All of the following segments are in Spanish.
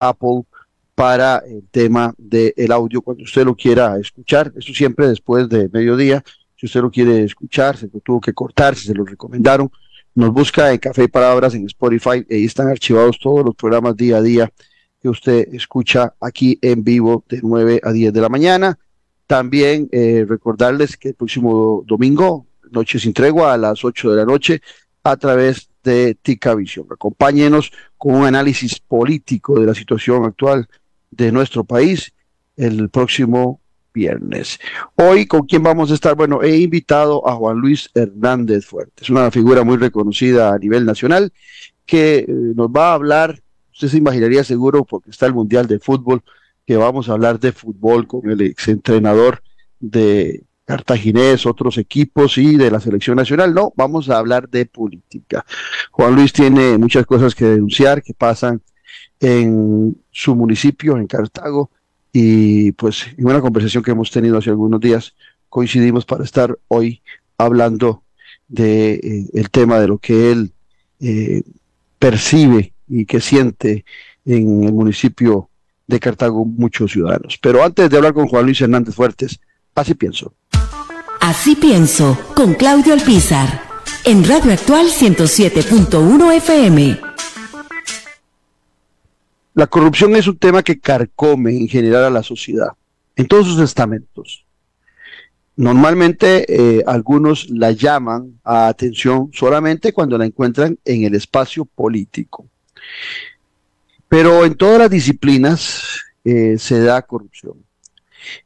Apple para el tema del audio cuando usted lo quiera escuchar. Eso siempre después de mediodía. Si usted lo quiere escuchar, se lo tuvo que cortar, si se lo recomendaron, nos busca en Café y Palabras en Spotify. Ahí están archivados todos los programas día a día que usted escucha aquí en vivo de 9 a 10 de la mañana. También eh, recordarles que el próximo domingo, Noche sin Tregua, a las 8 de la noche, a través de Tica Visión. Acompáñenos con un análisis político de la situación actual de nuestro país el próximo viernes. Hoy, ¿con quién vamos a estar? Bueno, he invitado a Juan Luis Hernández Fuertes, una figura muy reconocida a nivel nacional, que eh, nos va a hablar, usted se imaginaría seguro, porque está el Mundial de Fútbol, que vamos a hablar de fútbol con el exentrenador de Cartaginés, otros equipos y de la selección nacional. No, vamos a hablar de política. Juan Luis tiene muchas cosas que denunciar que pasan en su municipio, en Cartago, y pues en una conversación que hemos tenido hace algunos días coincidimos para estar hoy hablando de eh, el tema de lo que él eh, percibe y que siente en el municipio de Cartago muchos ciudadanos. Pero antes de hablar con Juan Luis Hernández Fuertes, así pienso. Así pienso, con Claudio Alpizar, en Radio Actual 107.1 FM. La corrupción es un tema que carcome en general a la sociedad, en todos sus estamentos. Normalmente eh, algunos la llaman a atención solamente cuando la encuentran en el espacio político. Pero en todas las disciplinas eh, se da corrupción.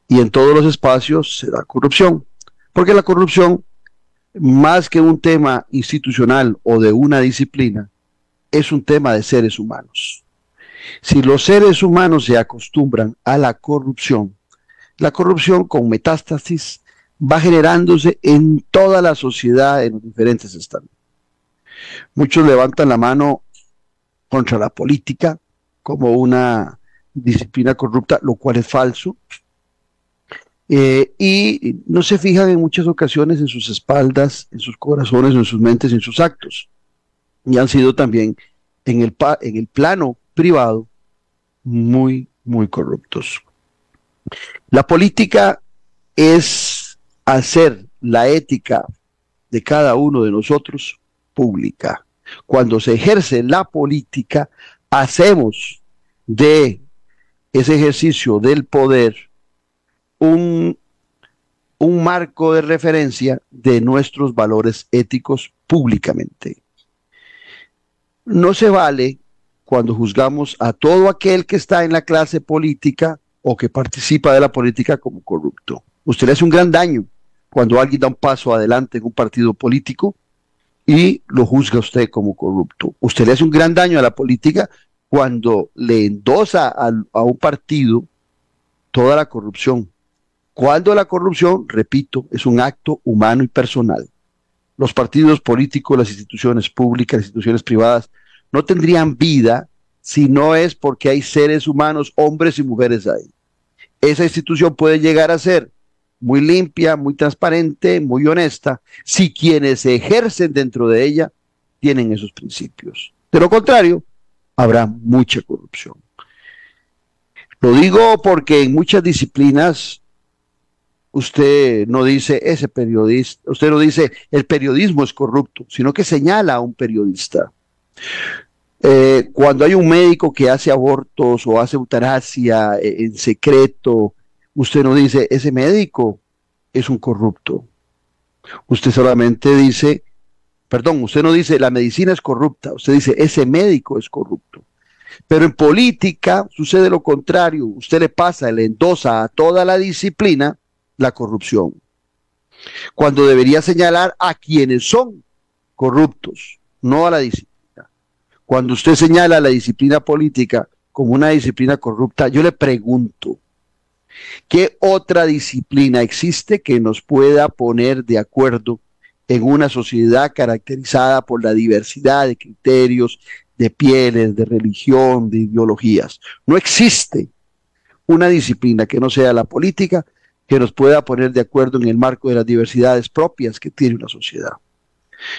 Y en todos los espacios se da corrupción. Porque la corrupción, más que un tema institucional o de una disciplina, es un tema de seres humanos. Si los seres humanos se acostumbran a la corrupción, la corrupción con metástasis va generándose en toda la sociedad en los diferentes estados. Muchos levantan la mano contra la política como una disciplina corrupta, lo cual es falso. Eh, y no se fijan en muchas ocasiones en sus espaldas, en sus corazones, en sus mentes, en sus actos. Y han sido también en el, en el plano privado muy, muy corruptos. La política es hacer la ética de cada uno de nosotros pública. Cuando se ejerce la política, hacemos de ese ejercicio del poder un, un marco de referencia de nuestros valores éticos públicamente. No se vale cuando juzgamos a todo aquel que está en la clase política o que participa de la política como corrupto. Usted le hace un gran daño cuando alguien da un paso adelante en un partido político y lo juzga usted como corrupto. Usted le hace un gran daño a la política cuando le endosa a, a un partido toda la corrupción. Cuando la corrupción, repito, es un acto humano y personal. Los partidos políticos, las instituciones públicas, las instituciones privadas, no tendrían vida si no es porque hay seres humanos, hombres y mujeres ahí. Esa institución puede llegar a ser muy limpia, muy transparente, muy honesta, si quienes ejercen dentro de ella tienen esos principios. De lo contrario, habrá mucha corrupción. Lo digo porque en muchas disciplinas usted no dice ese periodista, usted no dice el periodismo es corrupto, sino que señala a un periodista. Eh, cuando hay un médico que hace abortos o hace eutanasia eh, en secreto, usted no dice, ese médico es un corrupto. Usted solamente dice, perdón, usted no dice, la medicina es corrupta, usted dice, ese médico es corrupto. Pero en política sucede lo contrario, usted le pasa, le endosa a toda la disciplina la corrupción. Cuando debería señalar a quienes son corruptos, no a la disciplina. Cuando usted señala la disciplina política como una disciplina corrupta, yo le pregunto, ¿qué otra disciplina existe que nos pueda poner de acuerdo en una sociedad caracterizada por la diversidad de criterios, de pieles, de religión, de ideologías? No existe una disciplina que no sea la política que nos pueda poner de acuerdo en el marco de las diversidades propias que tiene una sociedad.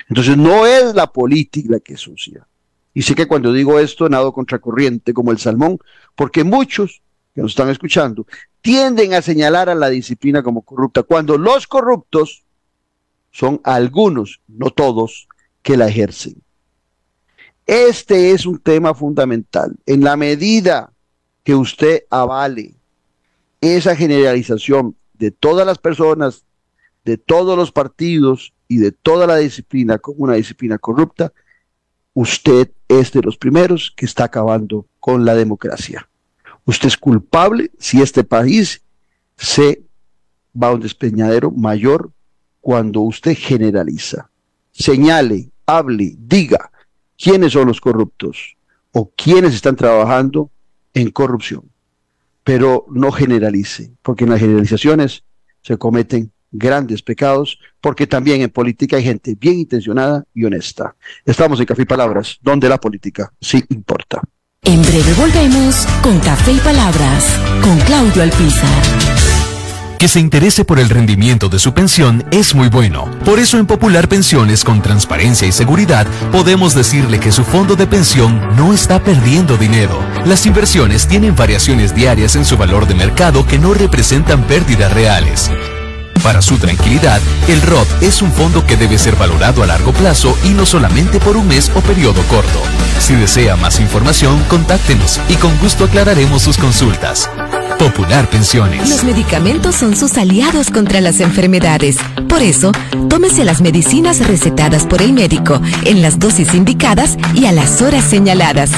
Entonces no es la política la que es sucia, Y sé que cuando digo esto nado contracorriente como el salmón, porque muchos que nos están escuchando tienden a señalar a la disciplina como corrupta, cuando los corruptos son algunos, no todos, que la ejercen. Este es un tema fundamental. En la medida que usted avale esa generalización de todas las personas, de todos los partidos y de toda la disciplina como una disciplina corrupta, usted es de los primeros que está acabando con la democracia. Usted es culpable si este país se va a un despeñadero mayor cuando usted generaliza. Señale, hable, diga quiénes son los corruptos o quiénes están trabajando en corrupción. Pero no generalice, porque en las generalizaciones se cometen grandes pecados, porque también en política hay gente bien intencionada y honesta. Estamos en Café y Palabras, donde la política sí importa. En breve volvemos con Café y Palabras, con Claudio Alpizar. Que se interese por el rendimiento de su pensión es muy bueno. Por eso en Popular Pensiones con transparencia y seguridad podemos decirle que su fondo de pensión no está perdiendo dinero. Las inversiones tienen variaciones diarias en su valor de mercado que no representan pérdidas reales. Para su tranquilidad, el ROT es un fondo que debe ser valorado a largo plazo y no solamente por un mes o periodo corto. Si desea más información, contáctenos y con gusto aclararemos sus consultas. Popular Pensiones. Los medicamentos son sus aliados contra las enfermedades. Por eso, tómese las medicinas recetadas por el médico en las dosis indicadas y a las horas señaladas.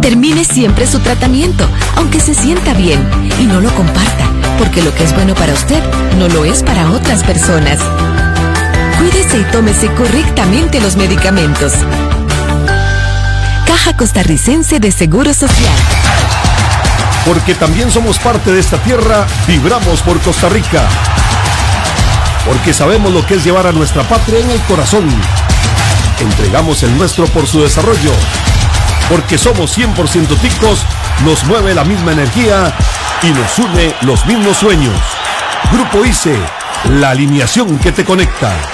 Termine siempre su tratamiento, aunque se sienta bien, y no lo comparta porque lo que es bueno para usted no lo es para otras personas. Cuídese y tómese correctamente los medicamentos. Caja Costarricense de Seguro Social. Porque también somos parte de esta tierra, vibramos por Costa Rica. Porque sabemos lo que es llevar a nuestra patria en el corazón. Entregamos el nuestro por su desarrollo. Porque somos 100% ticos, nos mueve la misma energía y nos une los mismos sueños. Grupo ICE, la alineación que te conecta.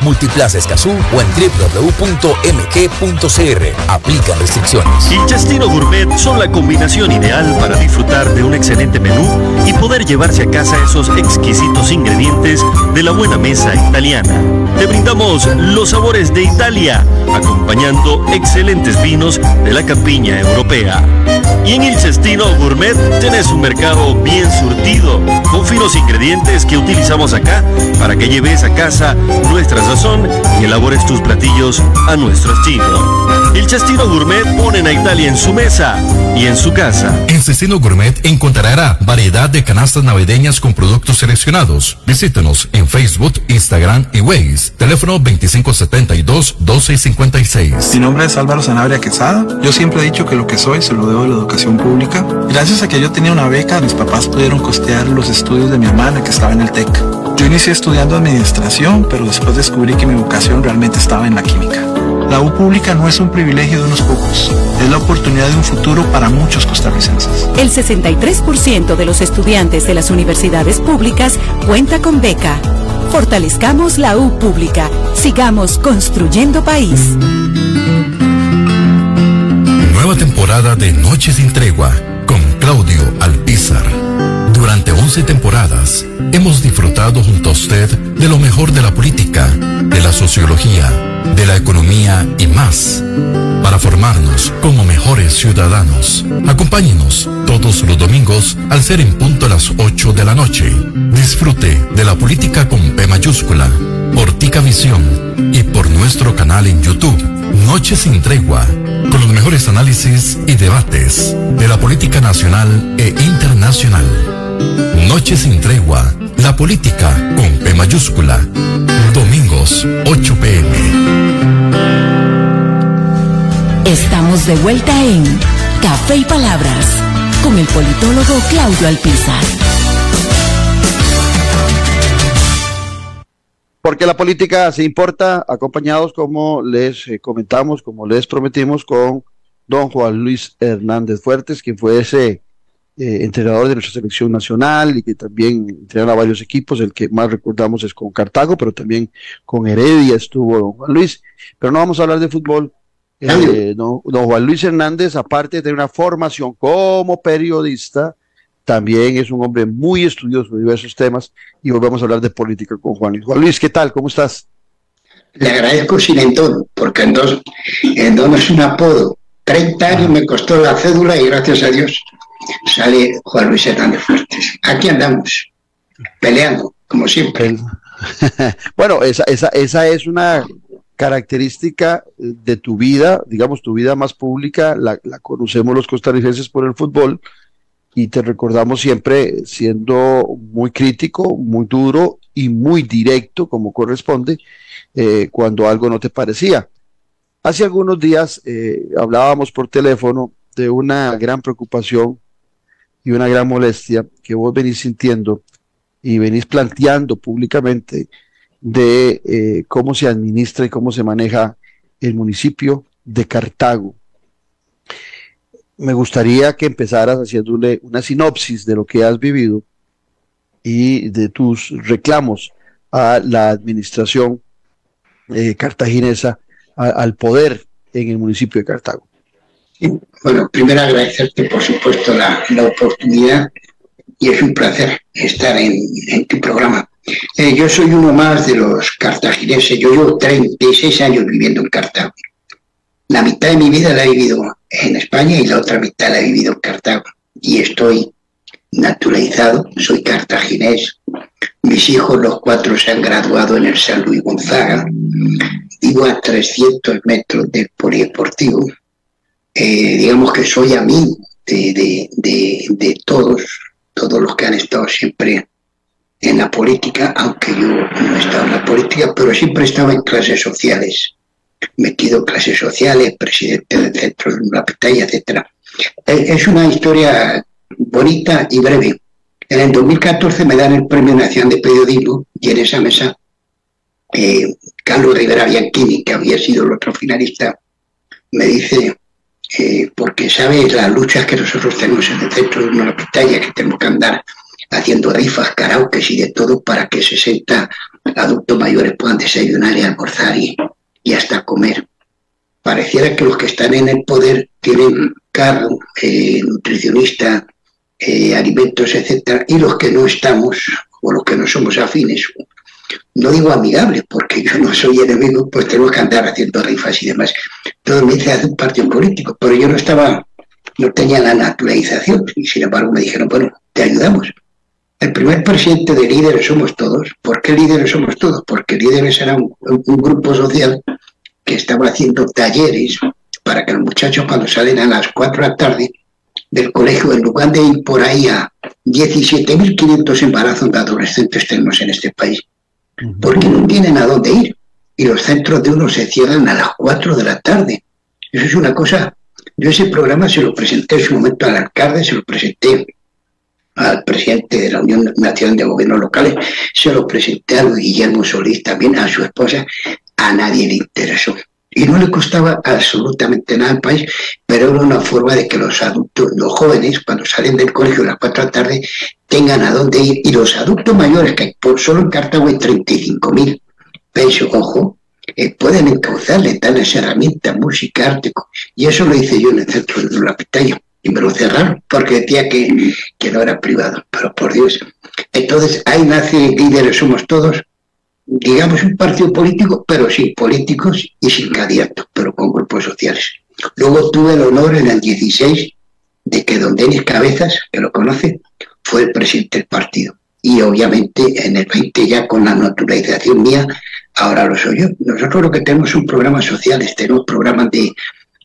Multiplaza Escazú o en www.mg.cr. Aplican restricciones. El Chastino Gourmet son la combinación ideal para disfrutar de un excelente menú y poder llevarse a casa esos exquisitos ingredientes de la buena mesa italiana. Te brindamos los sabores de Italia, acompañando excelentes vinos de la campiña europea. Y en el Cestino Gourmet tenés un mercado bien surtido, con finos ingredientes que utilizamos acá para que lleves a casa nuestra sazón y elabores tus platillos a nuestro estilo. El Cestino Gourmet ponen a Italia en su mesa y en su casa. En Cestino Gourmet encontrará variedad de canastas navideñas con productos seleccionados. Visítenos en Facebook, Instagram y Waze. Teléfono 2572-1256. Mi nombre es Álvaro Sanabria Quesada. Yo siempre he dicho que lo que soy se lo debo a la educación pública. Gracias a que yo tenía una beca, mis papás pudieron costear los estudios de mi hermana que estaba en el TEC. Yo inicié estudiando administración, pero después descubrí que mi vocación realmente estaba en la química. La U pública no es un privilegio de unos pocos, es la oportunidad de un futuro para muchos costarricenses. El 63% de los estudiantes de las universidades públicas cuenta con beca. Fortalezcamos la U pública. Sigamos construyendo país. Nueva temporada de Noches sin Tregua con Claudio Alpizar. Durante 11 temporadas hemos disfrutado junto a usted de lo mejor de la política, de la sociología, de la economía y más, para formarnos como mejores ciudadanos. Acompáñenos todos los domingos al ser en punto a las 8 de la noche. Disfrute de la política con P mayúscula, por Tica Visión y por nuestro canal en YouTube, Noche sin Tregua, con los mejores análisis y debates de la política nacional e internacional. Noche sin tregua, la política con P mayúscula. Domingos, 8 pm. Estamos de vuelta en Café y Palabras con el politólogo Claudio Alpizar. Porque la política se importa, acompañados, como les eh, comentamos, como les prometimos, con don Juan Luis Hernández Fuertes, quien fue ese eh, entrenador de nuestra selección nacional y que también entrenó a varios equipos. El que más recordamos es con Cartago, pero también con Heredia estuvo don Juan Luis. Pero no vamos a hablar de fútbol. Eh, don, Juan Luis Hernández, aparte de tener una formación como periodista, también es un hombre muy estudioso de diversos temas y volvemos a hablar de política con Juan Luis. Juan Luis, ¿qué tal? ¿Cómo estás? Le agradezco sin todo, porque entonces, no es un apodo. 30 años me costó la cédula y gracias a Dios sale Juan Luis Hernández Fuertes. Aquí andamos, peleando, como siempre. bueno, esa, esa, esa es una característica de tu vida, digamos, tu vida más pública, la, la, conocemos los costarricenses por el fútbol y te recordamos siempre siendo muy crítico, muy duro y muy directo, como corresponde, eh, cuando algo no te parecía. Hace algunos días eh, hablábamos por teléfono de una gran preocupación y una gran molestia que vos venís sintiendo y venís planteando públicamente de eh, cómo se administra y cómo se maneja el municipio de Cartago. Me gustaría que empezaras haciéndole una sinopsis de lo que has vivido y de tus reclamos a la administración eh, cartaginesa, al poder en el municipio de Cartago. Bueno, primero agradecerte, por supuesto, la, oportunidad y es un placer estar en, tu programa. Eh, yo soy uno más de los cartagineses. Yo llevo 36 años viviendo en Cartago. La mitad de mi vida la he vivido en España y la otra mitad la he vivido en Cartago. Y estoy naturalizado, soy cartaginés. Mis hijos, los cuatro, se han graduado en el San Luis Gonzaga. Vivo a 300 metros del polideportivo eh, digamos que soy amigo de, de, todos, todos los que han estado siempre en la política, aunque yo no he estado en la política, pero siempre he estado en clases sociales, metido en clases sociales, presidente del centro de la pantalla, etc. Es una historia bonita y breve. En el 2014 me dan el Premio Nacional de Periodismo y en esa mesa eh, Carlos Rivera Bianchini, que había sido el otro finalista, me dice, eh, porque sabes las luchas que nosotros tenemos en el centro de una pantalla, que tenemos que andar haciendo rifas, karaoke y de todo para que 60 adultos mayores puedan desayunar y almorzar y, hasta comer. Pareciera que los que están en el poder tienen cargo, eh, nutricionista, eh, alimentos, etcétera, y los que no estamos, o los que no somos afines, no digo amigables, porque yo no soy enemigo, pues tenemos que andar haciendo rifas y demás. Todo me dice hace un partido político, pero yo no estaba, no tenía la naturalización, y sin embargo me dijeron, bueno, te ayudamos. El primer presidente de líderes somos todos. ¿Por qué líderes somos todos? Porque líderes era un, grupo social que estaba haciendo talleres para que los muchachos cuando salen a las 4 de la tarde del colegio, en lugar de ir por ahí a 17.500 embarazos de adolescentes tenemos en este país, porque no tienen a dónde ir. Y los centros de uno se cierran a las 4 de la tarde. Eso es una cosa. Yo ese programa se lo presenté en su momento al alcalde, se lo presenté al presidente de la Unión Nacional de Gobiernos Locales, se lo presenté a Guillermo Solís, también a su esposa, a nadie le interesó. Y no le costaba absolutamente nada al país, pero era una forma de que los adultos, los jóvenes, cuando salen del colegio a las 4 de la tarde, tengan a dónde ir. Y los adultos mayores, que por solo en Cartago hay 35 mil pesos, ojo, eh, pueden encauzarle tales herramientas, música, arte. Y eso lo hice yo en el centro de la pitaya. Y me lo cerraron porque decía que, que no era privado. Pero por Dios. Entonces ahí nace Líderes Somos Todos, digamos, un partido político, pero sin políticos y sin candidatos, pero con grupos sociales. Luego tuve el honor en el 16 de que don Denis Cabezas, que lo conoce, fue el presidente del partido. Y obviamente en el 20 ya con la naturalización mía, ahora lo soy yo. Nosotros lo que tenemos son programas sociales, tenemos programas de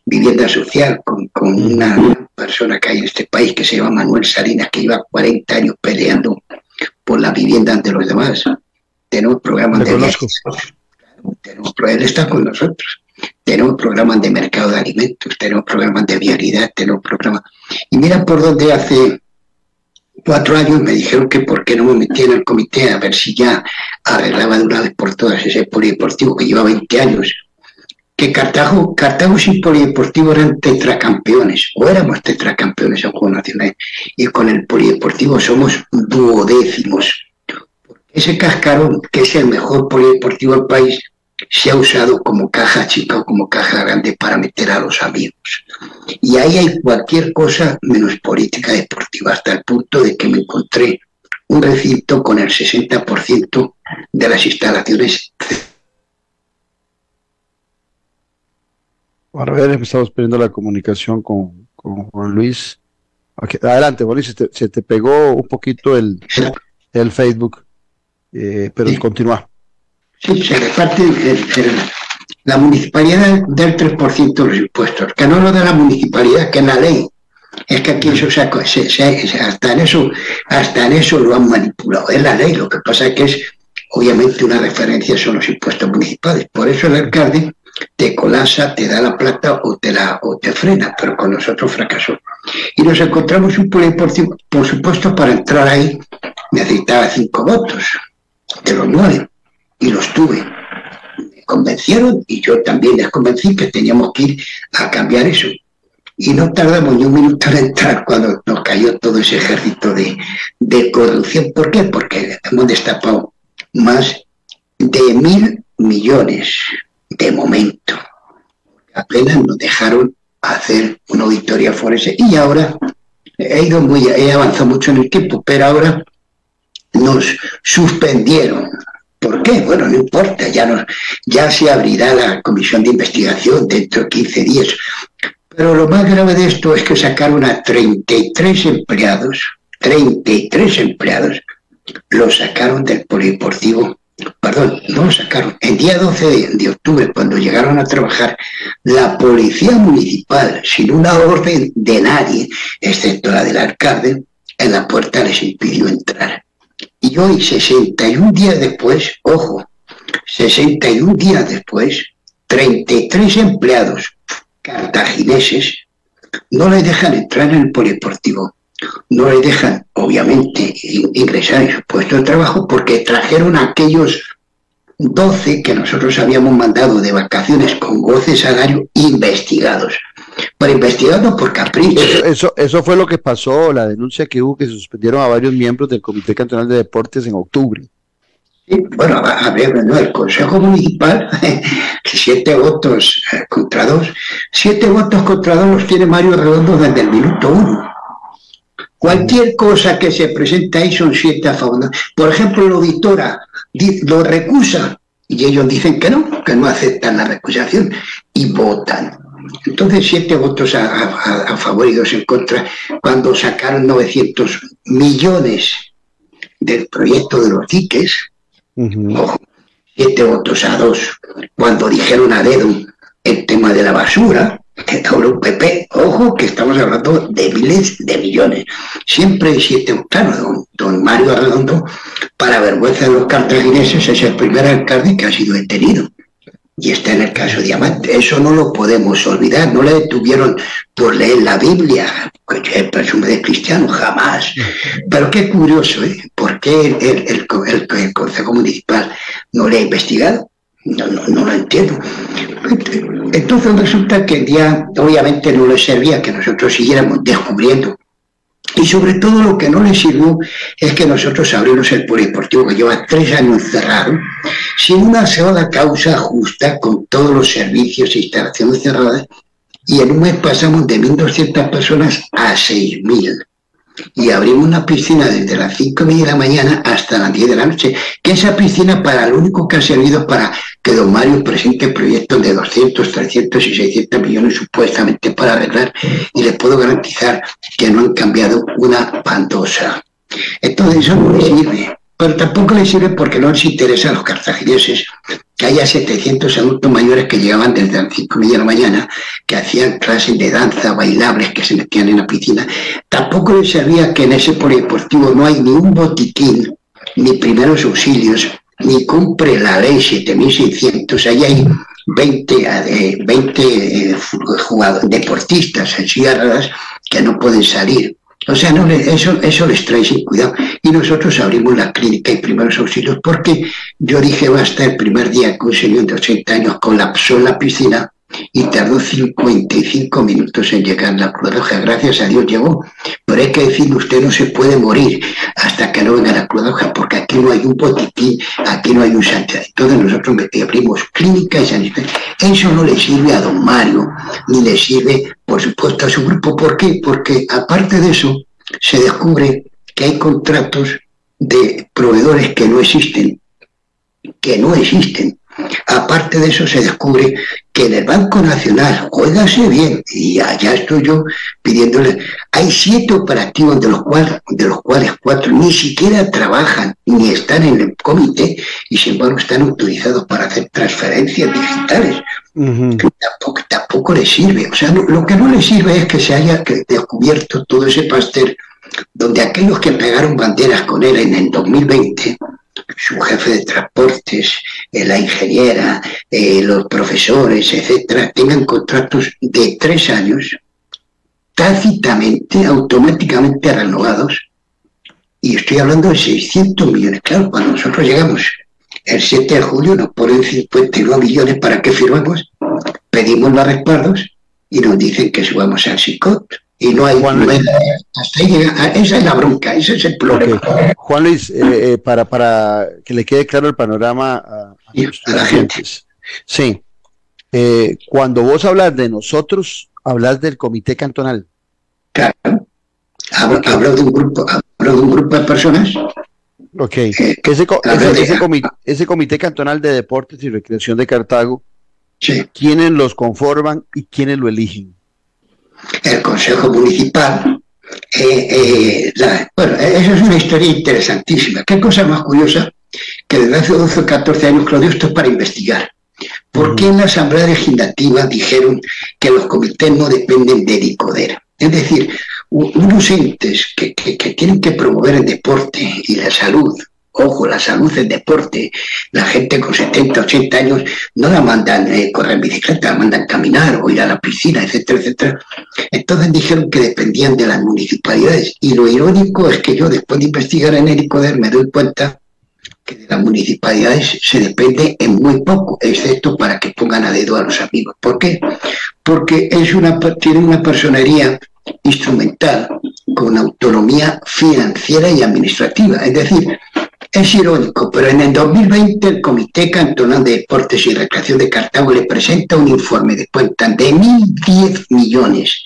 vivienda social con, con una persona que hay en este país que se llama Manuel Salinas, que lleva 40 años peleando por la vivienda ante los demás tenemos programas de tenemos, él está con nosotros. tenemos programas de mercado de alimentos, tenemos programas de vialidad, tenemos programas... Y mira por dónde hace cuatro años me dijeron que por qué no me metía en el comité a ver si ya arreglaba de una vez por todas ese polideportivo que lleva 20 años. Que Cartago, Cartago sin polideportivo eran tetracampeones, o éramos tetracampeones en Juegos Nacionales, y con el polideportivo somos duodécimos. Ese cascarón, que es el mejor polideportivo del país, se ha usado como caja chica o como caja grande para meter a los amigos. Y ahí hay cualquier cosa menos política deportiva, hasta el punto de que me encontré un recinto con el 60% de las instalaciones. A ver, estamos perdiendo la comunicación con, Juan Luis. adelante, Juan Luis, se te, pegó un poquito el, el Facebook, eh, pero continúa. Sí, se reparte la municipalidad del 3% de los impuestos, que no lo da la municipalidad, que es la ley. Es que aquí eso se, hasta en eso, hasta en eso lo han manipulado. Es la ley, lo que pasa es que es obviamente una referencia son los impuestos municipales. Por eso el alcalde te colasa, te da la plata o te la o te frena, pero con nosotros fracasó. Y nos encontramos un polideportivo, por supuesto, para entrar ahí necesitaba cinco votos de los nueve y los tuve. Me convencieron y yo también les convencí que teníamos que ir a cambiar eso. Y no tardamos ni un minuto en entrar cuando nos cayó todo ese ejército de, de corrupción. ¿Por qué? Porque hemos destapado más de mil millones de momento. Apenas nos dejaron hacer una auditoría forense y ahora he ido muy, he avanzado mucho en el tiempo, pero ahora nos suspendieron ¿Por qué? Bueno, no importa, ya, ya se abrirá la comisión de investigación dentro de 15 días. Pero lo más grave de esto es que sacaron a 33 empleados, 33 empleados, los sacaron del polideportivo, perdón, no lo sacaron. El día 12 de, de octubre, cuando llegaron a trabajar, la policía municipal, sin una orden de nadie, excepto la del alcalde, en la puerta les impidió entrar. Y hoy, 61 días después, ojo, 61 días después, 33 empleados cartagineses no les dejan entrar en el polideportivo, no les dejan, obviamente, ingresar en su puesto de trabajo porque trajeron a aquellos 12 que nosotros habíamos mandado de vacaciones con goce salario investigados para investigando por capricho. Eso, eso, fue lo que pasó, la denuncia que hubo que se suspendieron a varios miembros del Comité Cantonal de Deportes en octubre. Sí, bueno, a ver, no, el Consejo Municipal, siete votos eh, contra dos, siete votos contra dos los tiene Mario Redondo desde el minuto uno. Cualquier cosa que se presenta ahí son siete a favor. Por ejemplo, la auditora lo recusa y ellos dicen que no, que no aceptan la recusación y votan. Entonces, siete votos a, favor y dos en contra, cuando sacaron 900 millones del proyecto de los diques, siete votos a dos, cuando dijeron a dedo el tema de la basura, que PP, ojo que estamos hablando de miles de millones. Siempre hay siete, claro, don, don Mario Arredondo, para vergüenza de los cartagineses, es el primer alcalde que ha sido detenido y está en el caso Diamante. Eso no lo podemos olvidar. No le detuvieron por leer la Biblia, que presume de cristiano, jamás. Pero qué curioso, ¿eh? ¿Por qué el, el, Consejo Municipal no le ha investigado? No, no, no lo entiendo. Entonces resulta que el día, obviamente no le servía que nosotros siguiéramos descubriendo y sobre todo lo que no le sirvió es que nosotros abrimos el polideportivo que lleva tres años cerrado, sin una sola causa justa, con todos los servicios e instalaciones cerradas, y en un mes pasamos de 1.200 personas a 6.000 y abrimos una piscina desde las 5 de la mañana hasta las 10 de la noche, que esa piscina para lo único que ha servido para que don Mario presente proyectos de 200, 300 y 600 millones supuestamente para arreglar y le puedo garantizar que no han cambiado una pantosa. Entonces eso no le sirve pero tampoco le sirve porque no les interesa a los cartagineses que haya 700 adultos mayores que llegaban desde las 5 de la mañana, que hacían clases de danza, bailables, que se metían en la piscina. Tampoco les servía que en ese polideportivo no hay ni un botiquín, ni primeros auxilios, ni cumple la ley 7600. Ahí hay 20, 20 jugadores, deportistas en que no pueden salir. O sea, no eso, eso les trae sin cuidado. Y nosotros abrimos la clínica y primeros auxilios porque yo dije basta el primer día que un señor de 80 años colapsó en la piscina y tardó 55 minutos en llegar la Cruz Roja. Gracias a Dios llegó. Pero hay que decirle, usted no se puede morir hasta que no venga la Cruz Roja, porque aquí no hay un botiquín, aquí no hay un sanidad. Entonces nosotros abrimos clínica y sanidad. Eso no le sirve a don Mario, ni le sirve, por supuesto, a su grupo. ¿Por qué? Porque aparte de eso, se descubre que hay contratos de proveedores que no existen, que no existen. Aparte de eso, se descubre que en el Banco Nacional, óigase bien, y allá estoy yo pidiéndole, hay siete operativos de los cuales, de los cuales cuatro ni siquiera trabajan ni están en el comité y sin embargo están autorizados para hacer transferencias digitales. tampoco, tampoco le sirve. O sea, lo que no le sirve es que se haya descubierto todo ese pastel donde aquellos que pegaron banderas con él en el 2020 su jefe de transportes, eh, la ingeniera, eh, los profesores, etcétera, tengan contratos de tres años, tácitamente, automáticamente renovados. Y estoy hablando de 600 millones. Claro, cuando nosotros llegamos el 7 de julio, nos ponen 59 millones para que firmamos, pedimos los respaldos y nos dicen que subamos al SICOT y no hay Juan esa es la bronca, ese es el problema. Juan Luis, eh, eh, para, para que le quede claro el panorama a, la gente. Sí, eh, cuando vos hablas de nosotros, hablas del comité cantonal. Claro, hablo, de un grupo, hablo de un grupo de personas. Ok, ese, ese, comité, ese comité cantonal de deportes y recreación de Cartago, sí. ¿quiénes los conforman y quiénes lo eligen? El Consejo Municipal. Eh, eh, bueno, eso es una historia interesantísima. Qué cosa más curiosa que desde hace 12 o 14 años, Claudio, esto es para investigar. ¿Por qué en la Asamblea Legislativa dijeron que los comités no dependen de ICODER? Es decir, unos entes que, que, que tienen que promover el deporte y la salud, Ojo, la salud del deporte. La gente con 70, 80 años no la mandan eh, correr en bicicleta, la mandan caminar o ir a la piscina, etcétera, etcétera. Entonces dijeron que dependían de las municipalidades. Y lo irónico es que yo, después de investigar en el ICODER, me doy cuenta que de las municipalidades se depende en muy poco, excepto para que pongan a dedo a los amigos. ¿Por qué? Porque es una, tiene una personería instrumental con autonomía financiera y administrativa. Es decir, es irónico, pero en el 2020 el Comité Cantonal de Deportes y Recreación de Cartago le presenta un informe de cuenta de 1.010 millones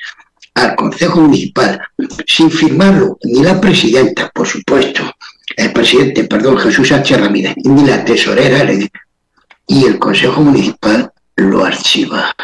al Consejo Municipal, sin firmarlo ni la presidenta, por supuesto, el presidente, perdón, Jesús H. Ramírez, ni la tesorera, y el Consejo Municipal lo archiva.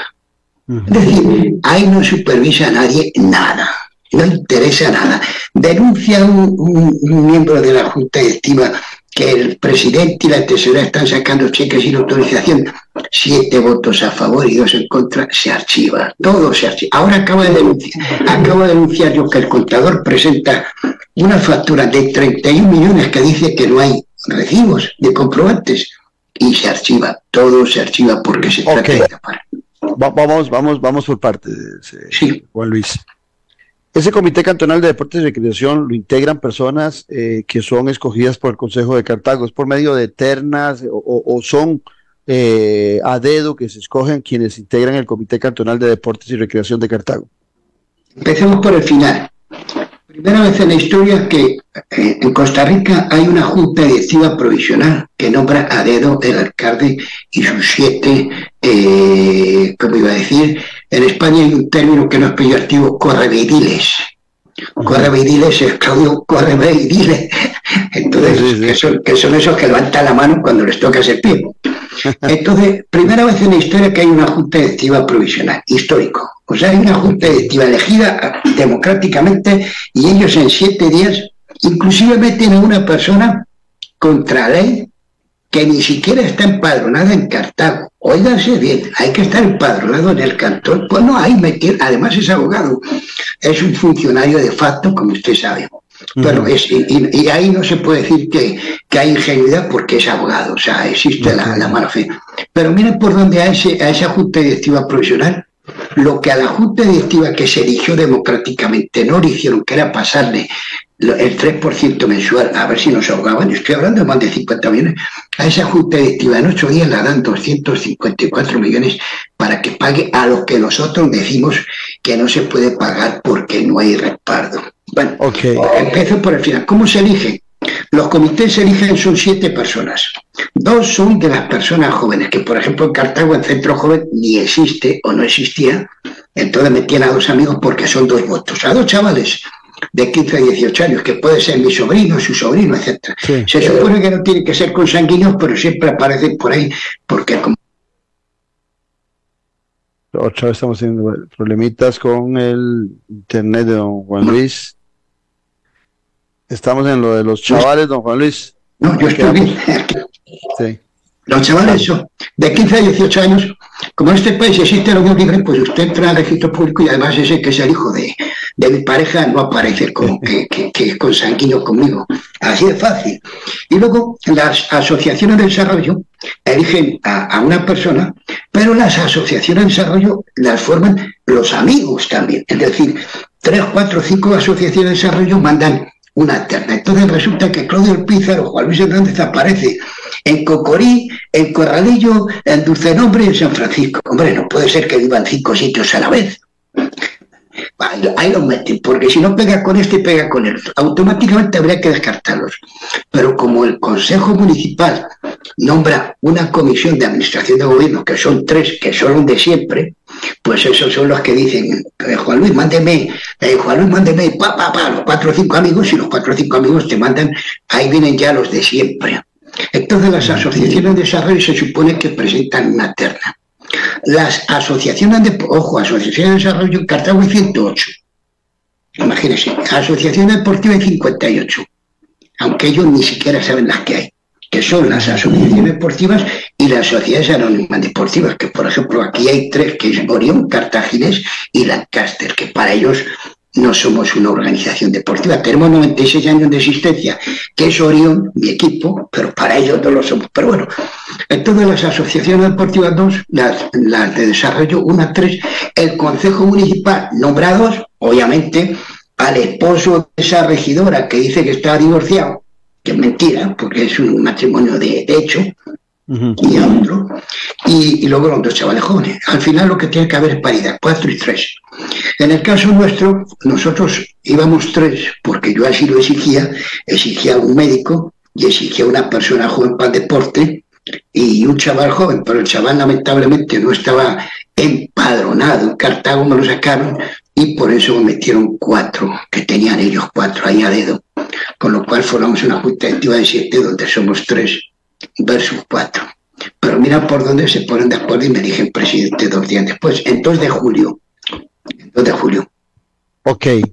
Es decir, ahí no supervisa a nadie nada no interesa nada. Denuncia un, miembro de la Junta Directiva que el presidente y la tesorera están sacando cheques sin autorización. Siete votos a favor y dos en contra, se archiva. Todo se archiva. Ahora acabo de denunciar, acabo de denunciar yo que el contador presenta una factura de 31 millones que dice que no hay recibos de comprobantes y se archiva. Todo se archiva porque se trata de tapar. vamos, vamos, vamos por partes, sí. Juan Luis. Ese comité cantonal de deportes y recreación lo integran personas eh, que son escogidas por el Consejo de Cartago. ¿Es por medio de ternas o, son eh, a dedo que se escogen quienes integran el comité cantonal de deportes y recreación de Cartago? Empecemos por el final. Primera vez en la historia que eh, en Costa Rica hay una junta directiva provisional que nombra a dedo el alcalde y sus siete, eh, como iba a decir, en España hay un término que no es peyorativo, correveidiles. Correveidiles es Claudio Correveidiles. Entonces, Que, son, esos que levantan la mano cuando les toca ese pie. Entonces, primera vez en la historia que hay una junta directiva provisional, histórico. O sea, hay una junta directiva elegida democráticamente y ellos en siete días inclusive meten a una persona contra ley que ni siquiera está empadronada en Cartago. Óigase bien, hay que estar empadronado en el cantón. Pues no, hay meter, además es abogado, es un funcionario de facto, como usted sabe. Pero es, y, ahí no se puede decir que, que, hay ingenuidad porque es abogado, o sea, existe la, la, mala fe. Pero miren por dónde a, ese, a esa junta directiva profesional, lo que a la junta directiva que se eligió democráticamente no le hicieron, que era pasarle el 3% mensual, a ver si nos ahogaban, estoy hablando de más de 50 millones, a esa junta directiva en ocho días la dan 254 millones para que pague a lo que nosotros decimos que no se puede pagar porque no hay respaldo. Bueno, okay. empiezo por el final. ¿Cómo se elige? Los comités se eligen son siete personas. Dos son de las personas jóvenes, que por ejemplo en Cartago, el centro joven, ni existe o no existía. Entonces metían a dos amigos porque son dos votos. A dos chavales de 15 a 18 años, que puede ser mi sobrino, su sobrino, etc. Se supone que no tienen que ser consanguíneos, pero siempre aparecen por ahí, porque como... Otra vez estamos teniendo problemitas con el internet de don Juan Luis. Estamos en lo de los chavales, don Juan Luis. No, yo estoy bien. Sí. Los chavales son de 15 a 18 años. Como en este país existe la unión libre, pues usted entra al registro público y además ese que es el hijo de, de mi pareja no aparece como que, que, es conmigo. Así de fácil. Y luego las asociaciones de desarrollo eligen a, una persona, pero las asociaciones de desarrollo las forman los amigos también. Es decir, tres, cuatro, cinco asociaciones de desarrollo mandan una terna. Entonces resulta que Claudio El Pízaro, Juan Luis Hernández aparece en Cocorí, en Corralillo, en Dulce Nombre y en San Francisco. Hombre, no puede ser que vivan cinco sitios a la vez. Ahí lo meten, porque si no pega con este, pega con el otro. Automáticamente habría que descartarlos. Pero como el Consejo Municipal nombra una comisión de administración de gobierno, que son tres, que son de siempre, pues esos son los que dicen, eh, Juan Luis, mándeme, eh, Juan Luis, mándeme, pa, pa, pa, los cuatro o cinco amigos, y los cuatro o cinco amigos te mandan, ahí vienen ya los de siempre. Entonces las asociaciones de desarrollo se supone que presentan una terna. Las asociaciones de, ojo, asociaciones de desarrollo Cartago hay 108. Imagínense, asociaciones deportivas hay 58, aunque ellos ni siquiera saben las que hay, que son las asociaciones deportivas y las sociedades anónimas deportivas, que por ejemplo aquí hay tres, que es Orión, Cartaginés y Lancaster, que para ellos no somos una organización deportiva. Tenemos 96 años de existencia, que es Orión, mi equipo, pero para ellos no lo somos. Pero bueno, en todas las asociaciones deportivas, dos, las, de desarrollo, una, tres, el Consejo Municipal nombra dos, obviamente, al esposo de esa regidora que dice que está divorciado, que es mentira, porque es un matrimonio de hecho, y a otro, y, luego los dos chavales jóvenes. Al final lo que tiene que haber es paridad, cuatro y tres. En el caso nuestro, nosotros íbamos tres, porque yo así lo exigía, exigía un médico y exigía una persona joven para el deporte y un chaval joven, pero el chaval lamentablemente no estaba empadronado, en Cartago me lo sacaron y por eso me metieron cuatro, que tenían ellos cuatro ahí a dedo, con lo cual formamos una junta de siete donde somos tres versus 4. Pero mira por dónde se ponen de acuerdo y me dije presidente dos días después, en 2 de julio. 2 de julio. Ok, eh,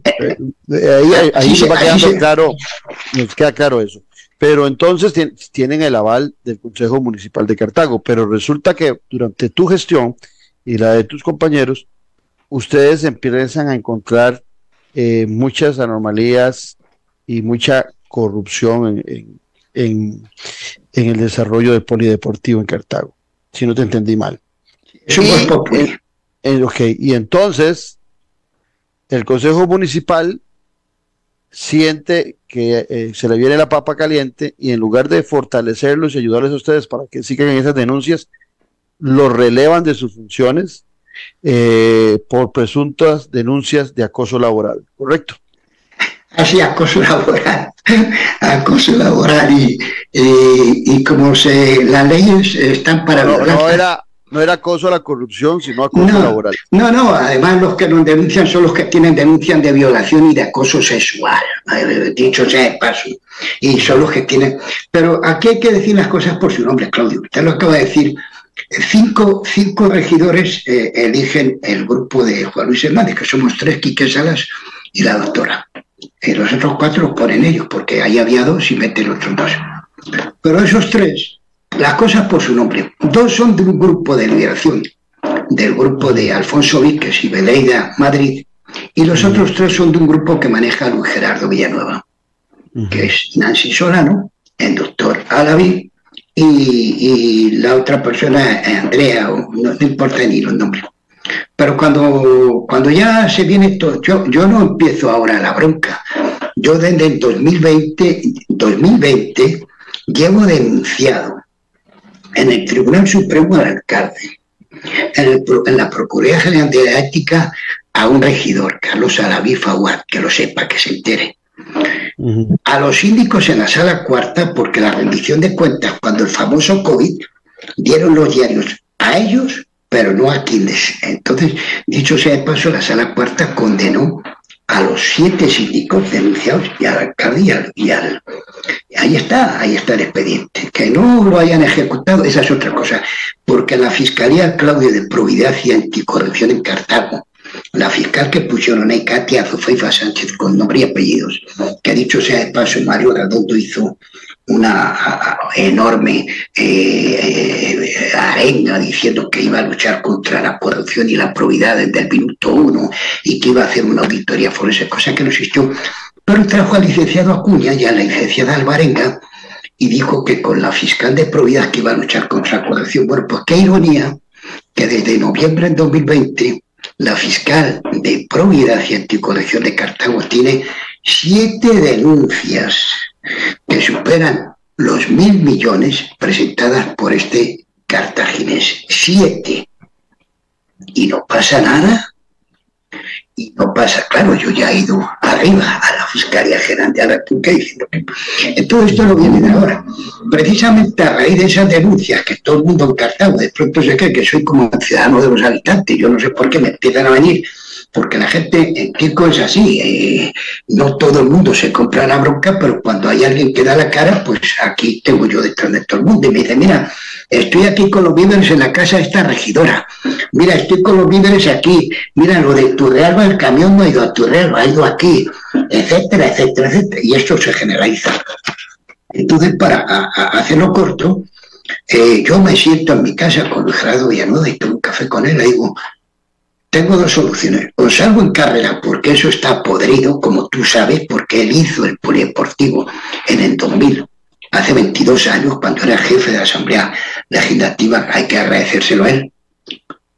ahí, ahí, se va quedando claro, nos queda claro eso. Pero entonces tienen el aval del Consejo Municipal de Cartago, pero resulta que durante tu gestión y la de tus compañeros, ustedes empiezan a encontrar eh, muchas anomalías y mucha corrupción en, en, el desarrollo del polideportivo en Cartago, si no te entendí mal. Y, ok, y entonces el Consejo Municipal siente que eh, se le viene la papa caliente y en lugar de fortalecerlos y ayudarles a ustedes para que sigan en esas denuncias, los relevan de sus funciones eh, por presuntas denuncias de acoso laboral, ¿correcto? Así, acoso laboral, acoso laboral y, y, como se, las leyes están para... No, no era, no era acoso a la corrupción, sino acoso laboral. No, no, además los que nos denuncian son los que tienen denuncias de violación y de acoso sexual, dicho sea de paso, y son los que tienen... Pero aquí hay que decir las cosas por su nombre, Claudio. Usted lo acaba de decir, cinco, cinco regidores eh, eligen el grupo de Juan Luis Hernández, que somos tres, Quique Salas y la doctora. Y los otros cuatro los ponen ellos, porque ahí había dos y meten los otros dos. Pero esos tres, las cosas por su nombre. Dos son de un grupo de liberación, del grupo de Alfonso Víquez y Beleida Madrid, y los otros tres son de un grupo que maneja Luis Gerardo Villanueva. que es Nancy Solano, el doctor Alaví, y, la otra persona Andrea, no, importa ni los nombres. Pero cuando, cuando ya se viene esto, yo, yo no empiezo ahora la bronca. Yo desde el 2020, 2020 llevo denunciado en el Tribunal Supremo del Alcalde, en, en la Procuraduría General de la Ética a un regidor, Carlos Alaví Fawad, que lo sepa, que se entere. A los síndicos en la sala cuarta, porque la rendición de cuentas, cuando el famoso COVID, dieron los diarios a ellos, pero no a quienes. Entonces, dicho sea de paso, la sala cuarta condenó a los siete síndicos denunciados y al alcalde y al, ahí está, ahí está el expediente. Que no lo hayan ejecutado, esa es otra cosa, porque la Fiscalía Claudio de Providencia Anticorrupción en Cartago la fiscal que pusieron ahí, Katia Zufeifa Sánchez, con nombre y apellidos, que ha dicho sea de paso, Mario Redondo hizo una enorme eh, arenga diciendo que iba a luchar contra la corrupción y la probidad desde el minuto uno y que iba a hacer una auditoría forense, cosa que no existió. Pero trajo al licenciado Acuña y a la licenciada Alvarenga y dijo que con la fiscal de probidad que iba a luchar contra la corrupción, bueno, pues qué ironía que desde noviembre de 2020 la fiscal de probidad y anticorrección de Cartago tiene siete denuncias que superan los mil millones presentadas por este cartaginés. Siete. Y no pasa nada. Y no pasa, claro, yo ya he ido arriba a la Fiscalía General de la República diciendo que todo esto no viene de ahora. Precisamente a raíz de esas denuncias que todo el mundo en Cartago de pronto se cree que soy como ciudadano de los habitantes, yo no sé por qué me empiezan a venir porque la gente en Kiko es así, no todo el mundo se compra la bronca, pero cuando hay alguien que da la cara, pues aquí tengo yo detrás de todo el mundo y me dice, mira, estoy aquí con los víveres en la casa de esta regidora, mira, estoy con los víveres aquí, mira, lo de Turreal, el camión no ha ido a Turreal, ha ido aquí, etcétera, etcétera, etcétera, y esto se generaliza. Entonces, para hacerlo corto, eh, yo me siento en mi casa con Gerardo Villanueva y tomo un café con él. Y digo, tengo dos soluciones. O salgo en carrera porque eso está podrido, como tú sabes, porque él hizo el polideportivo en el 2000, hace 22 años, cuando era jefe de la Asamblea Legislativa, hay que agradecérselo a él.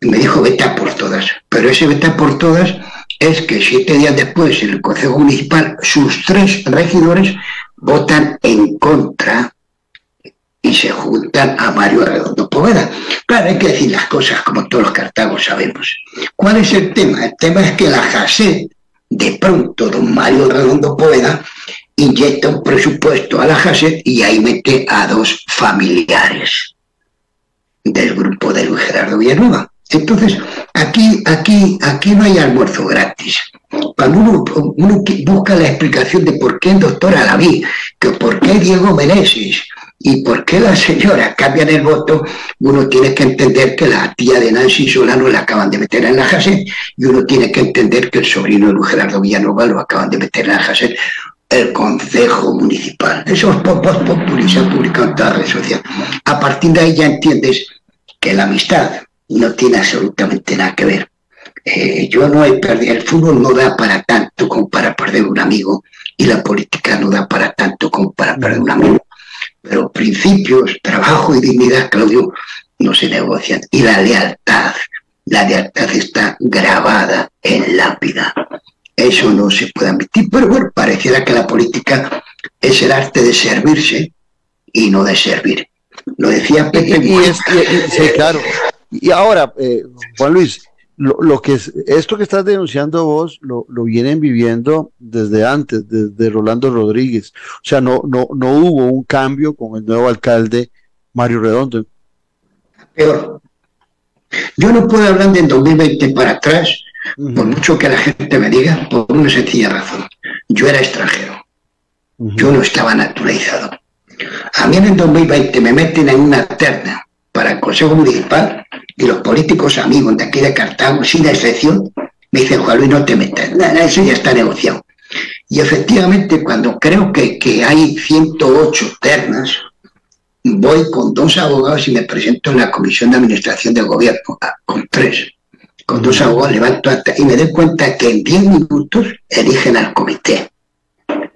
Me dijo, vete por todas. Pero ese vete por todas es que siete días después en el Consejo Municipal sus tres regidores votan en contra y se juntan a Mario Redondo Poveda. Claro, hay que decir las cosas como todos los cartagos sabemos. ¿Cuál es el tema? El tema es que la JASET, de pronto, don Mario Redondo Poveda, inyecta un presupuesto a la JASET y ahí mete a dos familiares del grupo de Luis Gerardo Villanueva. Entonces, aquí, aquí, aquí no hay almuerzo gratis. Cuando uno, busca la explicación de por qué el doctor Alaví, que por qué Diego Meneses, y por qué las señoras cambian el voto, uno tiene que entender que la tía de Nancy Solano la acaban de meter en la JASET y uno tiene que entender que el sobrino de Luis Gerardo Villanova lo acaban de meter en la JASET el Consejo Municipal. Eso es publicado en todas las redes sociales. A partir de ahí ya entiendes que la amistad no tiene absolutamente nada que ver. Eh, yo no he perdido, el fútbol no da para tanto como para perder un amigo y la política no da para tanto como para perder un amigo. Pero principios, trabajo y dignidad, Claudio, no se negocian. Y la lealtad, la lealtad está grabada en lápida. Eso no se puede admitir. Pero bueno, pareciera que la política es el arte de servirse y no de servir. Lo decía Pepe. Y, sí, claro. Y ahora, eh, Juan Luis, lo, que es, esto que estás denunciando vos lo, vienen viviendo desde antes, desde Rolando Rodríguez. O sea, no, no, no hubo un cambio con el nuevo alcalde Mario Redondo. Peor. Yo no puedo hablar de 2020 para atrás, por mucho que la gente me diga, por una sencilla razón. Yo era extranjero. Yo no estaba naturalizado. A mí en el 2020 me meten en una terna para el Consejo Municipal y los políticos amigos de aquí de Cartago, sin excepción, me dicen, Juan Luis, no te metas, nada, eso ya está negociado. Y efectivamente, cuando creo que, que hay 108 ternas, voy con dos abogados y me presento en la Comisión de Administración del Gobierno, ah, con tres. Con dos abogados levanto hasta y me doy cuenta que en 10 minutos eligen al comité.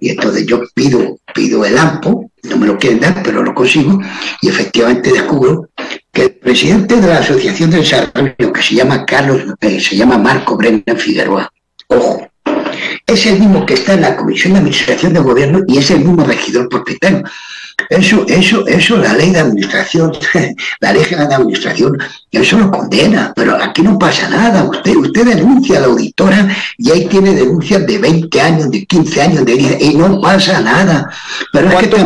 y entonces yo pido, pido el AMPO, no me lo quieren dar, pero lo consigo, y efectivamente descubro que el presidente de la Asociación de Desarrollo, que se llama Carlos, eh, se llama Marco Brennan Figueroa, ojo, es el mismo que está en la Comisión de Administración de Gobierno y es el mismo regidor propietario. Eso, eso, eso, la ley de administración, la ley de administración, eso lo condena, pero aquí no pasa nada. Usted, usted denuncia a la auditora y ahí tiene denuncias de 20 años, de 15 años, de y no pasa nada. Pero ¿Cuánto,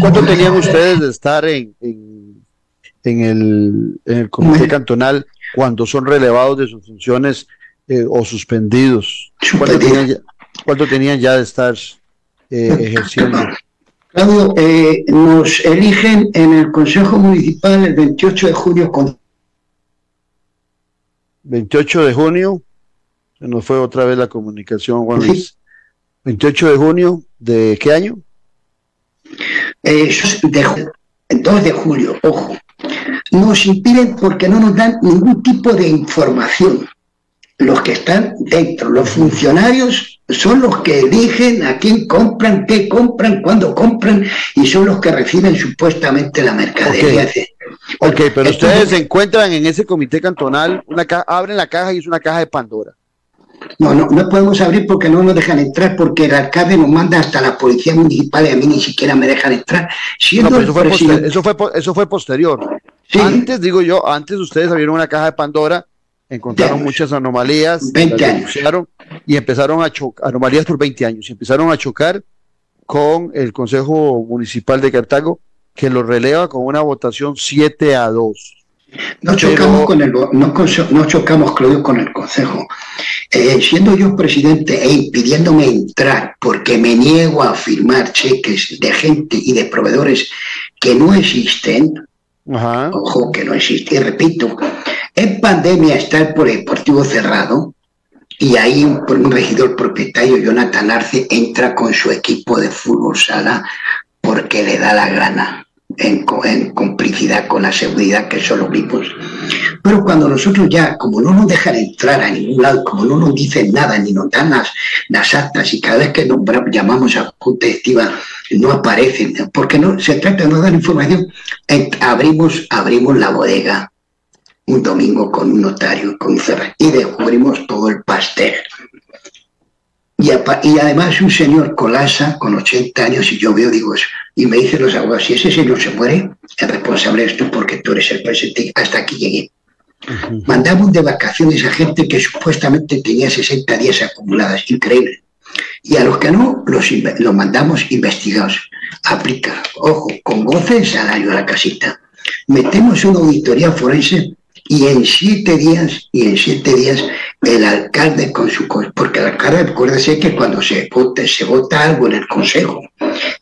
¿cuánto, tenían ustedes de estar en, en, el, en el comité cantonal cuando son relevados de sus funciones eh, o suspendidos? ¿Cuánto tenían, ya, ¿Cuánto tenían ya de estar eh, ejerciendo? Claudio, eh, nos eligen en el Consejo Municipal el 28 de junio. Con... 28 de junio, se nos fue otra vez la comunicación, Juan Luis. 28 de junio, ¿de qué año? Eh, de, 2 de julio, ojo. Nos impiden porque no nos dan ningún tipo de información los que están dentro, los funcionarios son los que eligen a quién compran, qué compran, cuándo compran y son los que reciben supuestamente la mercadería. Ok, pero ustedes se encuentran en ese comité cantonal, una abren la caja y es una caja de Pandora. No, no, no podemos abrir porque no nos dejan entrar, porque el alcalde nos manda hasta la policía municipal y a mí ni siquiera me dejan entrar. No, eso, fue eso, fue, eso fue posterior. Antes, digo yo, antes ustedes abrieron una caja de Pandora encontraron muchas anomalías, 20 años. y empezaron a chocar, anomalías por 20 años, y empezaron a chocar con el Consejo Municipal de Cartago, que lo releva con una votación 7 a 2. No chocamos, con el, no, chocamos, Claudio, con el Consejo. Eh, siendo yo presidente e impidiéndome entrar porque me niego a firmar cheques de gente y de proveedores que no existen, ojo, que no existen, repito, en pandemia está el polideportivo cerrado y ahí un, regidor propietario, Jonathan Arce, entra con su equipo de fútbol sala porque le da la gana. En, complicidad con la seguridad que son los mismos. Pero cuando nosotros ya, como no nos dejan entrar a ningún lado, como no nos dicen nada, ni nos dan las, actas, y cada vez que llamamos a junta directiva no aparecen, porque no se trata de no dar información, abrimos, abrimos la bodega un domingo con un notario, con un y descubrimos todo el pastel. Y, y, además un señor colasa con 80 años y yo veo, digo y me dicen los abogados, si ese señor se muere, el responsable es tú porque tú eres el presidente, hasta aquí llegué. Mandamos de vacaciones a gente que supuestamente tenía 60 días acumuladas, increíble. Y a los que no, los, los mandamos investigados. Aplica, ojo, con goce de salario a la casita. Metemos una auditoría forense y en siete días, y en siete días, el alcalde con su... Porque el alcalde, acuérdese que cuando se vota, se vota algo en el consejo,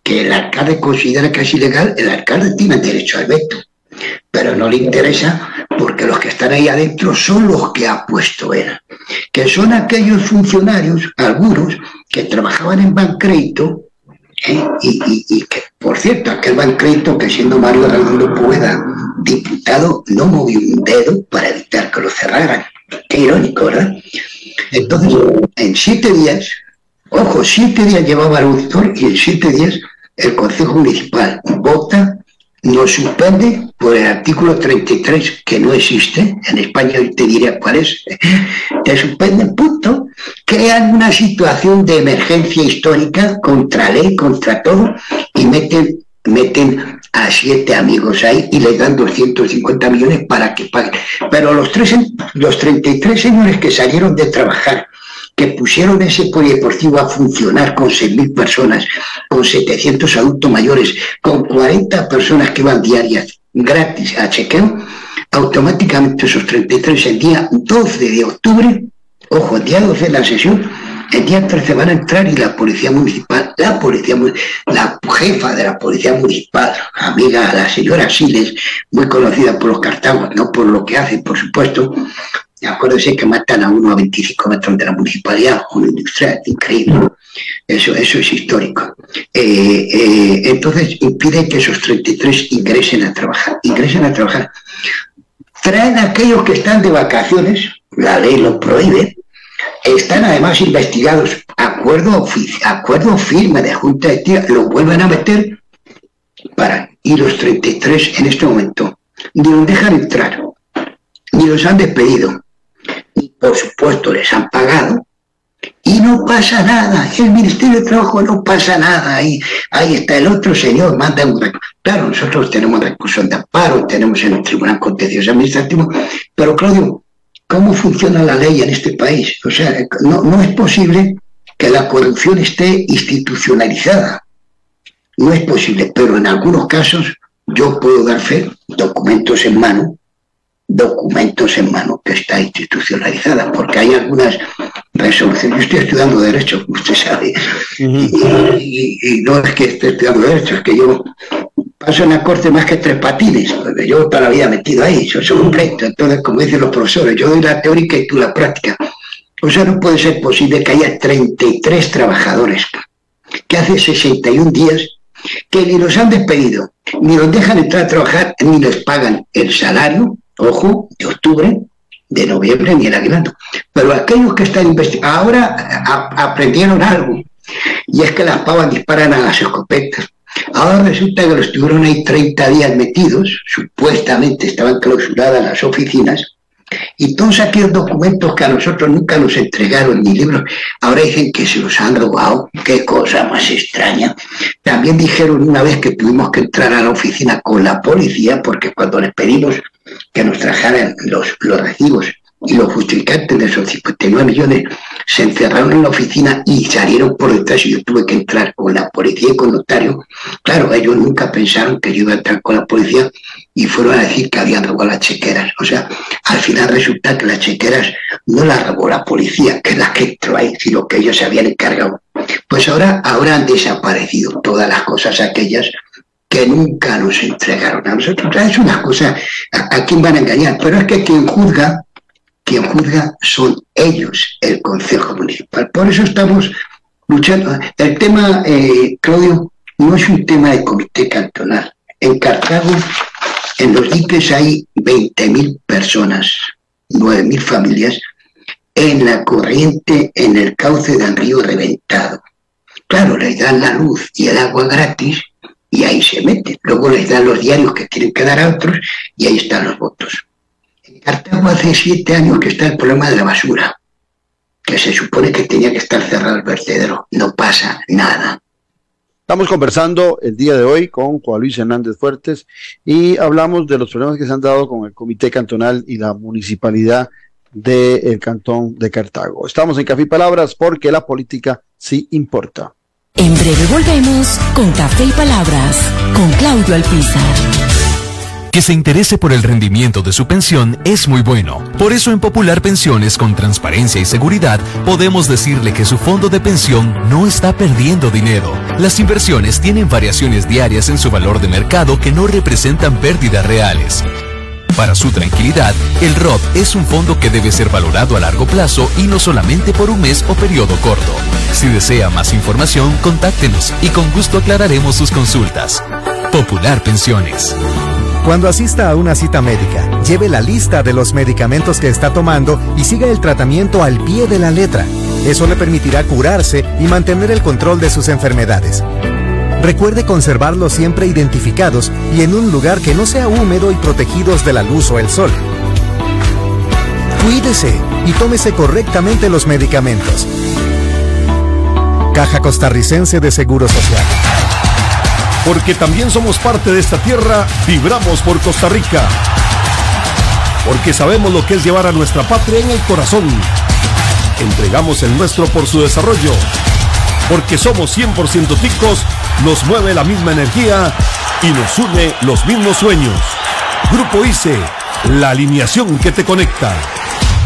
que el alcalde considera que es ilegal, el alcalde tiene derecho al veto. Pero no le interesa porque los que están ahí adentro son los que ha puesto él, que son aquellos funcionarios, algunos, que trabajaban en Bancrédito, ¿eh? y, que, por cierto, aquel Bancrédito que siendo Mario Raimundo Pueda diputado no movió un dedo para evitar que lo cerraran. Qué irónico, ¿verdad? Entonces, en siete días, ojo, siete días llevaba auditor y en siete días el Consejo Municipal vota, nos suspende por el artículo 33, que no existe, en España te diría cuál es, te suspenden, punto, crean una situación de emergencia histórica contra ley, contra todo, y meten, meten a siete amigos ahí y les dan 250 millones para que paguen. Pero los, tres, los 33 señores que salieron de trabajar, que pusieron ese polideportivo a funcionar con 6.000 personas, con 700 adultos mayores, con 40 personas que van diarias gratis a chequeo, automáticamente esos 33 el día 12 de octubre, ojo, el día 12 de la sesión, el día 13 van a entrar y la policía municipal, la policía, la jefa de la policía municipal, amiga, la señora Siles, muy conocida por los cartagos, no por lo que hace, por supuesto, acuérdense que matan a uno a 25 metros de la municipalidad, un industrial, increíble. Eso, eso es histórico. Eh, eh, entonces impide que esos 33 ingresen a trabajar. Ingresen a trabajar. Traen a aquellos que están de vacaciones, la ley lo prohíbe, están además investigados. Acuerdo, acuerdo firme de Junta de Tía, lo vuelven a meter para. Y los 33 en este momento ni los dejan entrar, ni los han despedido, y por supuesto les han pagado y no pasa nada. El Ministerio de Trabajo no pasa nada. Ahí, ahí está el otro señor, manda un Claro, nosotros tenemos recursos de amparo, tenemos en el Tribunal Contencioso Administrativo, pero Claudio, ¿cómo funciona la ley en este país? O sea, no, no es posible que la corrupción esté institucionalizada. No es posible, pero en algunos casos yo puedo dar fe, documentos en mano, documentos en mano que está institucionalizada, porque hay algunas resoluciones. Yo estoy estudiando Derecho, usted sabe, y, no es que esté estudiando Derecho, es que yo paso en la corte más que tres patines, porque yo toda la vida metido ahí, yo soy un pleito. Entonces, como dicen los profesores, yo doy la teórica y tú la práctica. O sea, no puede ser posible que haya 33 trabajadores que hace 61 días que ni los han despedido, ni los dejan entrar a trabajar, ni les pagan el salario, ojo, de octubre, de noviembre, ni el aguinaldo. Pero aquellos que están investigando, ahora aprendieron algo, y es que las pavas disparan a las escopetas. Ahora resulta que los estuvieron ahí 30 días metidos, supuestamente estaban clausuradas las oficinas, y todos aquellos documentos que a nosotros nunca nos entregaron ni libros, ahora dicen que se los han robado. Qué cosa más extraña. También dijeron una vez que tuvimos que entrar a la oficina con la policía porque cuando les pedimos que nos trajeran los, los recibos los justificantes de esos 59 millones se encerraron en la oficina y salieron por detrás y yo tuve que entrar con la policía y con notario. Claro, ellos nunca pensaron que yo iba a entrar con la policía y fueron a decir que habían robado las chequeras. O sea, al final resulta que las chequeras no las robó la policía, que es la que entró ahí, sino que ellos se habían encargado. Pues ahora, ahora han desaparecido todas las cosas aquellas que nunca nos entregaron a nosotros. Es una cosa, ¿a, a quién van a engañar? Pero es que quien juzga quien juzga son ellos, el Consejo Municipal. Por eso estamos luchando. El tema, eh, Claudio, no es un tema de comité cantonal. En Cartago, en los diques hay 20.000 personas, 9.000 familias, en la corriente, en el cauce del río reventado. Claro, les dan la luz y el agua gratis y ahí se meten. Luego les dan los diarios que tienen que dar a otros y ahí están los votos. Cartago hace siete años que está el problema de la basura, que se supone que tenía que estar cerrado el vertedero. No pasa nada. Estamos conversando el día de hoy con Juan Luis Hernández Fuertes y hablamos de los problemas que se han dado con el Comité Cantonal y la Municipalidad del Cantón de Cartago. Estamos en Café y Palabras porque la política sí importa. En breve volvemos con Café y Palabras con Claudio Alpizar. Que se interese por el rendimiento de su pensión es muy bueno. Por eso en Popular Pensiones con transparencia y seguridad podemos decirle que su fondo de pensión no está perdiendo dinero. Las inversiones tienen variaciones diarias en su valor de mercado que no representan pérdidas reales. Para su tranquilidad, el ROP es un fondo que debe ser valorado a largo plazo y no solamente por un mes o periodo corto. Si desea más información, contáctenos y con gusto aclararemos sus consultas. Popular Pensiones. Cuando asista a una cita médica, lleve la lista de los medicamentos que está tomando y siga el tratamiento al pie de la letra. Eso le permitirá curarse y mantener el control de sus enfermedades. Recuerde conservarlos siempre identificados y en un lugar que no sea húmedo y protegidos de la luz o el sol. Cuídese y tómese correctamente los medicamentos. Caja Costarricense de Seguro Social. Porque también somos parte de esta tierra, vibramos por Costa Rica. Porque sabemos lo que es llevar a nuestra patria en el corazón. Entregamos el nuestro por su desarrollo. Porque somos 100% ticos, nos mueve la misma energía y nos une los mismos sueños. Grupo ICE, la alineación que te conecta.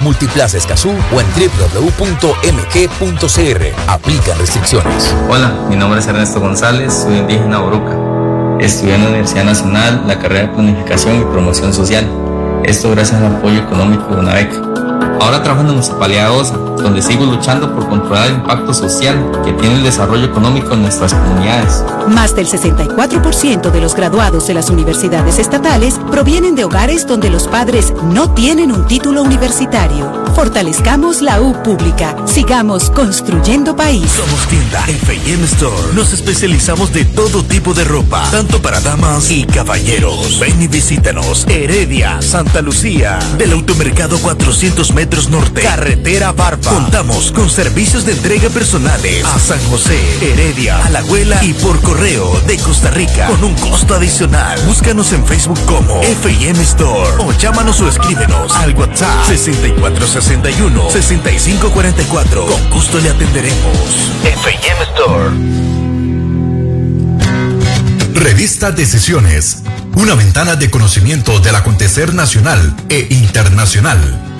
Multiplaza Escazú o en www.mg.cr. Aplican restricciones. Hola, mi nombre es Ernesto González, soy indígena Boruca. Estudié en la Universidad Nacional la carrera de Planificación y Promoción Social. Esto gracias al apoyo económico de una beca. Ahora trabajo en Municipalidad de Osa, donde sigo luchando por controlar el impacto social que tiene el desarrollo económico en nuestras comunidades. Más del 64% de los graduados de las universidades estatales provienen de hogares donde los padres no tienen un título universitario. Fortalezcamos la U pública. Sigamos construyendo país. Somos tienda F&M Store. Nos especializamos de todo tipo de ropa, tanto para damas y caballeros. Ven y visítanos. Heredia, Santa Lucía, del automercado 400 metros norte, carretera Barba. Contamos con servicios de entrega personales a San José, Heredia, Alajuela y por correo de Costa Rica con un costo adicional. Búscanos en Facebook como F&M Store o llámanos o escríbenos al WhatsApp 6461 6544. Con gusto le atenderemos. F&M Store. Revista Decisiones, una ventana de conocimiento del acontecer nacional e internacional.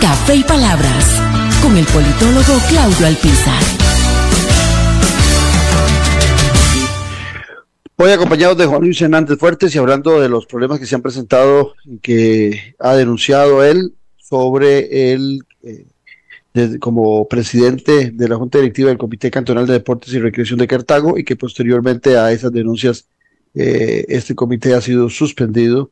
Café y Palabras con el politólogo Claudio Alpizar. Hoy acompañados de Juan Luis Hernández Fuertes y hablando de los problemas que se han presentado y que ha denunciado él sobre el eh, como presidente de la Junta Directiva del Comité Cantonal de Deportes y Recreación de Cartago y que posteriormente a esas denuncias eh, este comité ha sido suspendido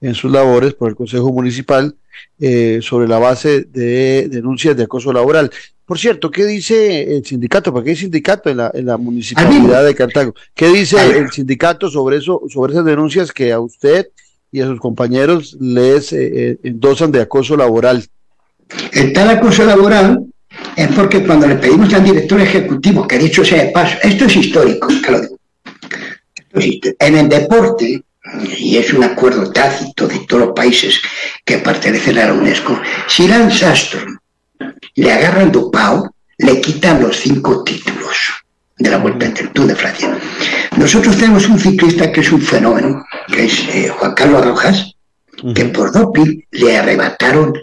en sus labores por el Consejo Municipal eh, sobre la base de denuncias de acoso laboral. Por cierto, ¿qué dice el sindicato? Porque hay sindicato en la, en la municipalidad de Cartago. ¿Qué dice el sindicato sobre eso, sobre esas denuncias que a usted y a sus compañeros les eh, eh, endosan de acoso laboral? El tal acoso laboral es porque cuando le pedimos al director ejecutivo, que dicho sea de paso, esto es histórico, Claudio. Esto es histórico. En el deporte, y es un acuerdo tácito de todos los países que pertenecen a la UNESCO, si Lance Armstrong le agarran dopado, le quitan los cinco títulos de la Vuelta del Tour de Francia. Nosotros tenemos un ciclista que es un fenómeno, que es eh, Juan Carlos Rojas, que por doping le arrebataron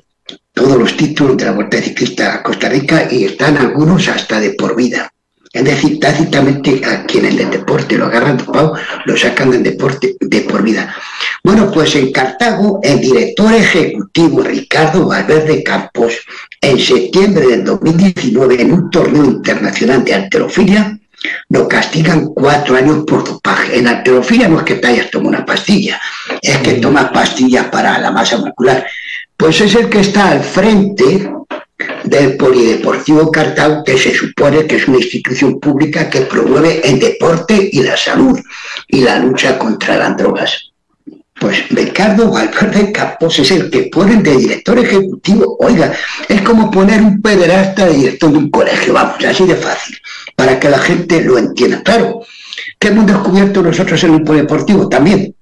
todos los títulos de la Vuelta Ciclista a Costa Rica y están algunos hasta de por vida. Es decir, tácitamente a quienes del deporte lo agarran dopado, lo sacan del deporte de por vida. Bueno, pues en Cartago, el director ejecutivo Ricardo Valverde Campos, en septiembre del 2019, en un torneo internacional de alterofilia, lo castigan cuatro años por dopaje. En alterofilia no es que te hayas tomado una pastilla, es que tomas pastillas para la masa muscular. Pues es el que está al frente del Polideportivo Cartago, que se supone que es una institución pública que promueve el deporte y la salud y la lucha contra las drogas. Pues Ricardo Valverde Campos es el que ponen de director ejecutivo. Oiga, es como poner un pederasta de director de un colegio, vamos, así de fácil, para que la gente lo entienda. Claro, ¿qué hemos descubierto nosotros en el polideportivo? También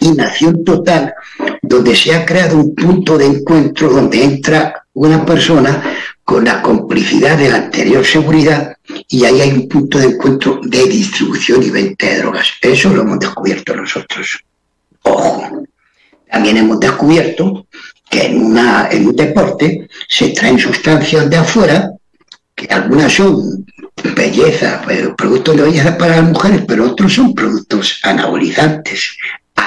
inacción total, donde se ha creado un punto de encuentro donde entra una persona con la complicidad de la anterior seguridad y ahí hay un punto de encuentro de distribución y venta de drogas. Eso lo hemos descubierto nosotros. Ojo, también hemos descubierto que en, una, en un deporte se traen sustancias de afuera, que algunas son belleza, eh, productos de belleza para las mujeres, pero otros son productos anabolizantes,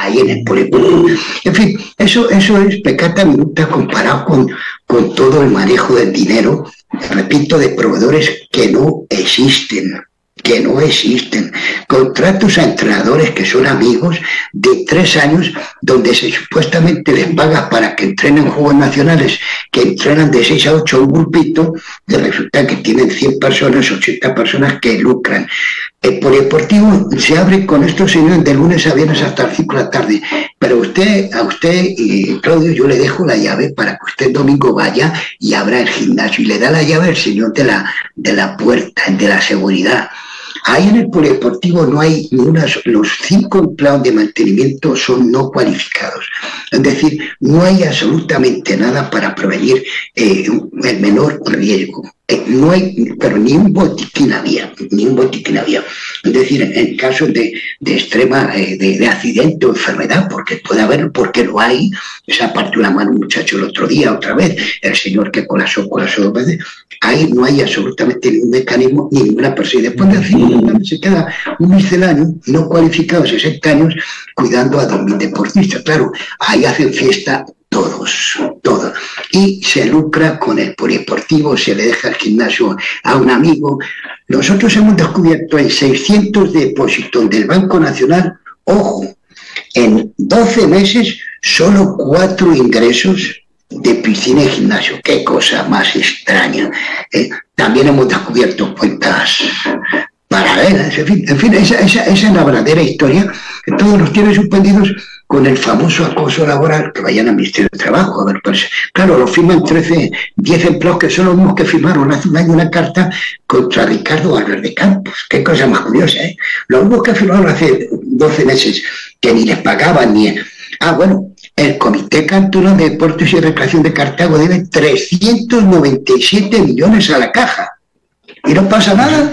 ahí en el polideportivo. En fin, eso, eso es pecata minuta comparado con, con todo el manejo del dinero, repito, de proveedores que no existen que no existen. Contratos a entrenadores que son amigos de tres años donde se supuestamente les paga para que entrenen juegos nacionales, que entrenan de seis a ocho un grupito, y resulta que tienen 100 personas, 80 personas que lucran. El polideportivo se abre con estos señores de lunes a viernes hasta las 5 de la tarde, Pero usted, a usted, y Claudio, yo le dejo la llave para que usted domingo vaya y abra el gimnasio y le da la llave al señor de la, de la puerta, de la seguridad. Ahí en el polideportivo no hay ni los cinco empleados de mantenimiento son no cualificados. Es decir, no hay absolutamente nada para prevenir eh, el menor riesgo. No hay, pero ni un botiquín había, ni un botiquín había. Es decir, en, casos de, extrema, eh, de, accidente o enfermedad, porque puede haber, porque lo hay, esa parte una mano un muchacho el otro día, otra vez, el señor que colapsó, colapsó dos veces, ahí no hay absolutamente ningún mecanismo, ni ninguna persona. Después de cinco se queda un misceláneo no cualificado, 60 años, cuidando a dos mil deportistas. Claro, ahí hacen fiesta todos, todos. Y se lucra con el polideportivo, se le deja el gimnasio a un amigo. Nosotros hemos descubierto en 600 depósitos del Banco Nacional, ojo, en 12 meses solo cuatro ingresos de piscina y gimnasio. Qué cosa más extraña. ¿eh? también hemos descubierto cuentas paralelas. En fin, esa, es la verdadera historia todos nos tiene suspendidos con el famoso acoso laboral que vayan al Ministerio de Trabajo. A ver, pues, claro, lo firman 13, 10 empleados que son los mismos que firmaron hace un año una carta contra Ricardo Álvarez de Campos. Qué cosa más curiosa, ¿eh? Los mismos que firmaron hace 12 meses, que ni les pagaban ni... Ah, bueno, el Comité Cantonal de Deportes y Recreación de Cartago debe 397 millones a la caja. Y no pasa nada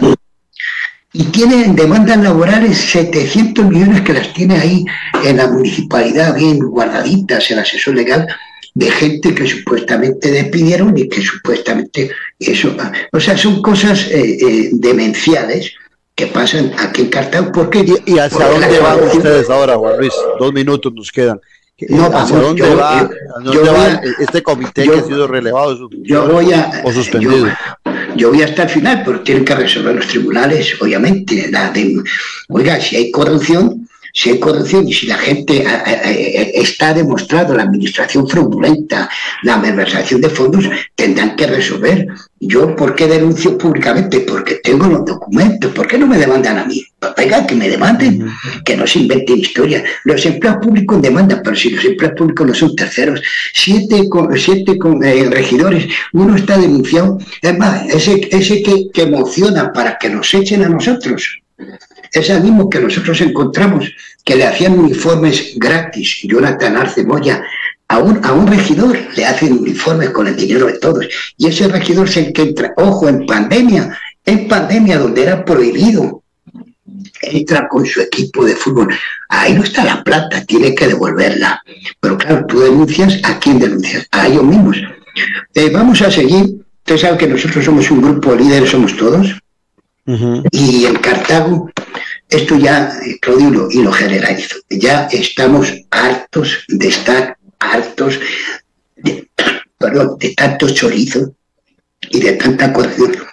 y tiene demandas laborales 700 millones que las tiene ahí en la municipalidad bien guardaditas, el asesor legal de gente que supuestamente despidieron y que supuestamente eso, o sea, son cosas eh, eh, demenciales que pasan aquí en Cartago. porque ¿Y, hacia dónde van ustedes ahora, Juan Luis? Dos minutos nos quedan. No, ¿Hacia dónde, va, este comité que ha sido relevado yo voy a, o suspendido? Yo, voy hasta el final, pero tienen que resolver los tribunales, obviamente. Oiga, si hay corrupción, si hay corrupción y si la gente está demostrado la administración fraudulenta, la malversación de fondos, tendrán que resolver. Yo, ¿por qué denuncio públicamente? Porque tengo los documentos. ¿Por qué no me demandan a mí? Pues venga, que me demanden, que no se inventen historias. Los empleados públicos demandan, pero si los empleados públicos no son terceros, siete, siete eh, regidores, uno está denunciado. Es más, ese, ese que, que emociona para que nos echen a nosotros es el mismo que nosotros encontramos que le hacían uniformes gratis, Jonathan Arce Moya, a un, a un regidor le hacen uniformes con el dinero de todos. Y ese regidor es el que entra, ojo, en pandemia, en pandemia donde era prohibido, entra con su equipo de fútbol. Ahí no está la plata, tiene que devolverla. Pero claro, tú denuncias, ¿a quién denuncias? A ellos mismos. Eh, vamos a seguir. Usted sabe que nosotros somos un grupo líder, somos todos. Y en Cartago, esto ya, Claudio, y lo generalizo, ya estamos hartos de estar hartos de, tanto chorizo y de tanta corrupción.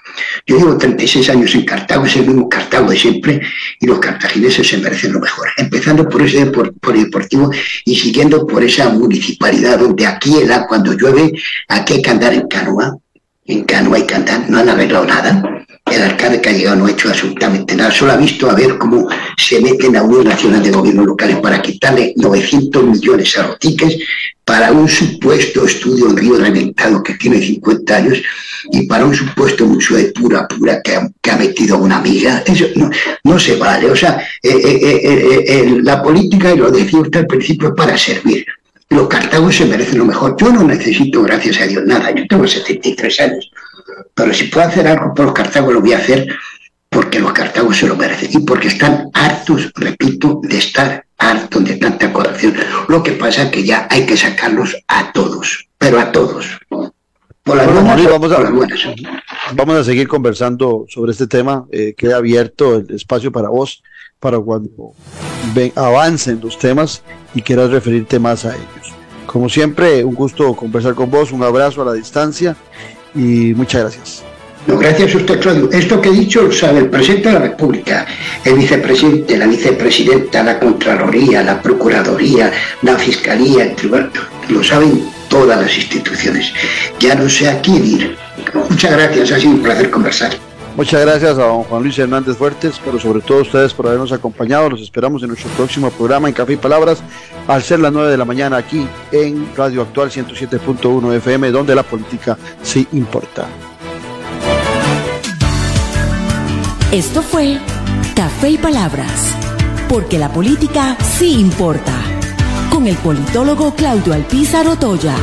Yo llevo 36 años en Cartago, es el mismo Cartago de siempre, y los cartagineses se merecen lo mejor. Empezando por ese por, deportivo y siguiendo por esa municipalidad donde aquí, cuando llueve, aquí hay que andar en canoa, en canoa que andar, no han arreglado nada el alcalde que ha llegado no ha hecho absolutamente nada, solo ha visto a ver cómo se mete en la Unión Nacional de Gobiernos Locales para quitarle 900 millones a los tickets para un supuesto estudio en Río Reventado que tiene 50 años y para un supuesto museo de pura pura que ha, metido una amiga. Eso no, se vale. O sea, eh, eh, eh, la política, y lo decía usted al principio, es para servir. Los cartagos se merecen lo mejor. Yo no necesito, gracias a Dios, nada. Yo tengo 73 años pero si puedo hacer algo por los cartagos, lo voy a hacer porque los cartagos se lo merecen y porque están hartos, repito, de estar hartos de tanta corrupción. Lo que pasa es que ya hay que sacarlos a todos, pero a todos. Por las vamos, a, vamos a seguir conversando sobre este tema. Eh, queda abierto el espacio para vos, para cuando ven, avancen los temas y quieras referirte más a ellos. Como siempre, un gusto conversar con vos, un abrazo a la distancia y muchas gracias. gracias a usted, Claudio. Esto que he dicho lo sabe el presidente de la República, el vicepresidente, la vicepresidenta, la Contraloría, la Procuraduría, la Fiscalía, el Tribunal, lo saben todas las instituciones. Ya no sé a quién ir. Muchas gracias, ha sido un placer conversar. Muchas gracias a don Juan Luis Hernández Fuertes, pero sobre todo a ustedes por habernos acompañado. Los esperamos en nuestro próximo programa en Café y Palabras, al ser las 9 de la mañana aquí en Radio Actual 107.1 FM, donde la política sí importa. Esto fue Café y Palabras, porque la política sí importa, con el politólogo Claudio Alpizar Otoya.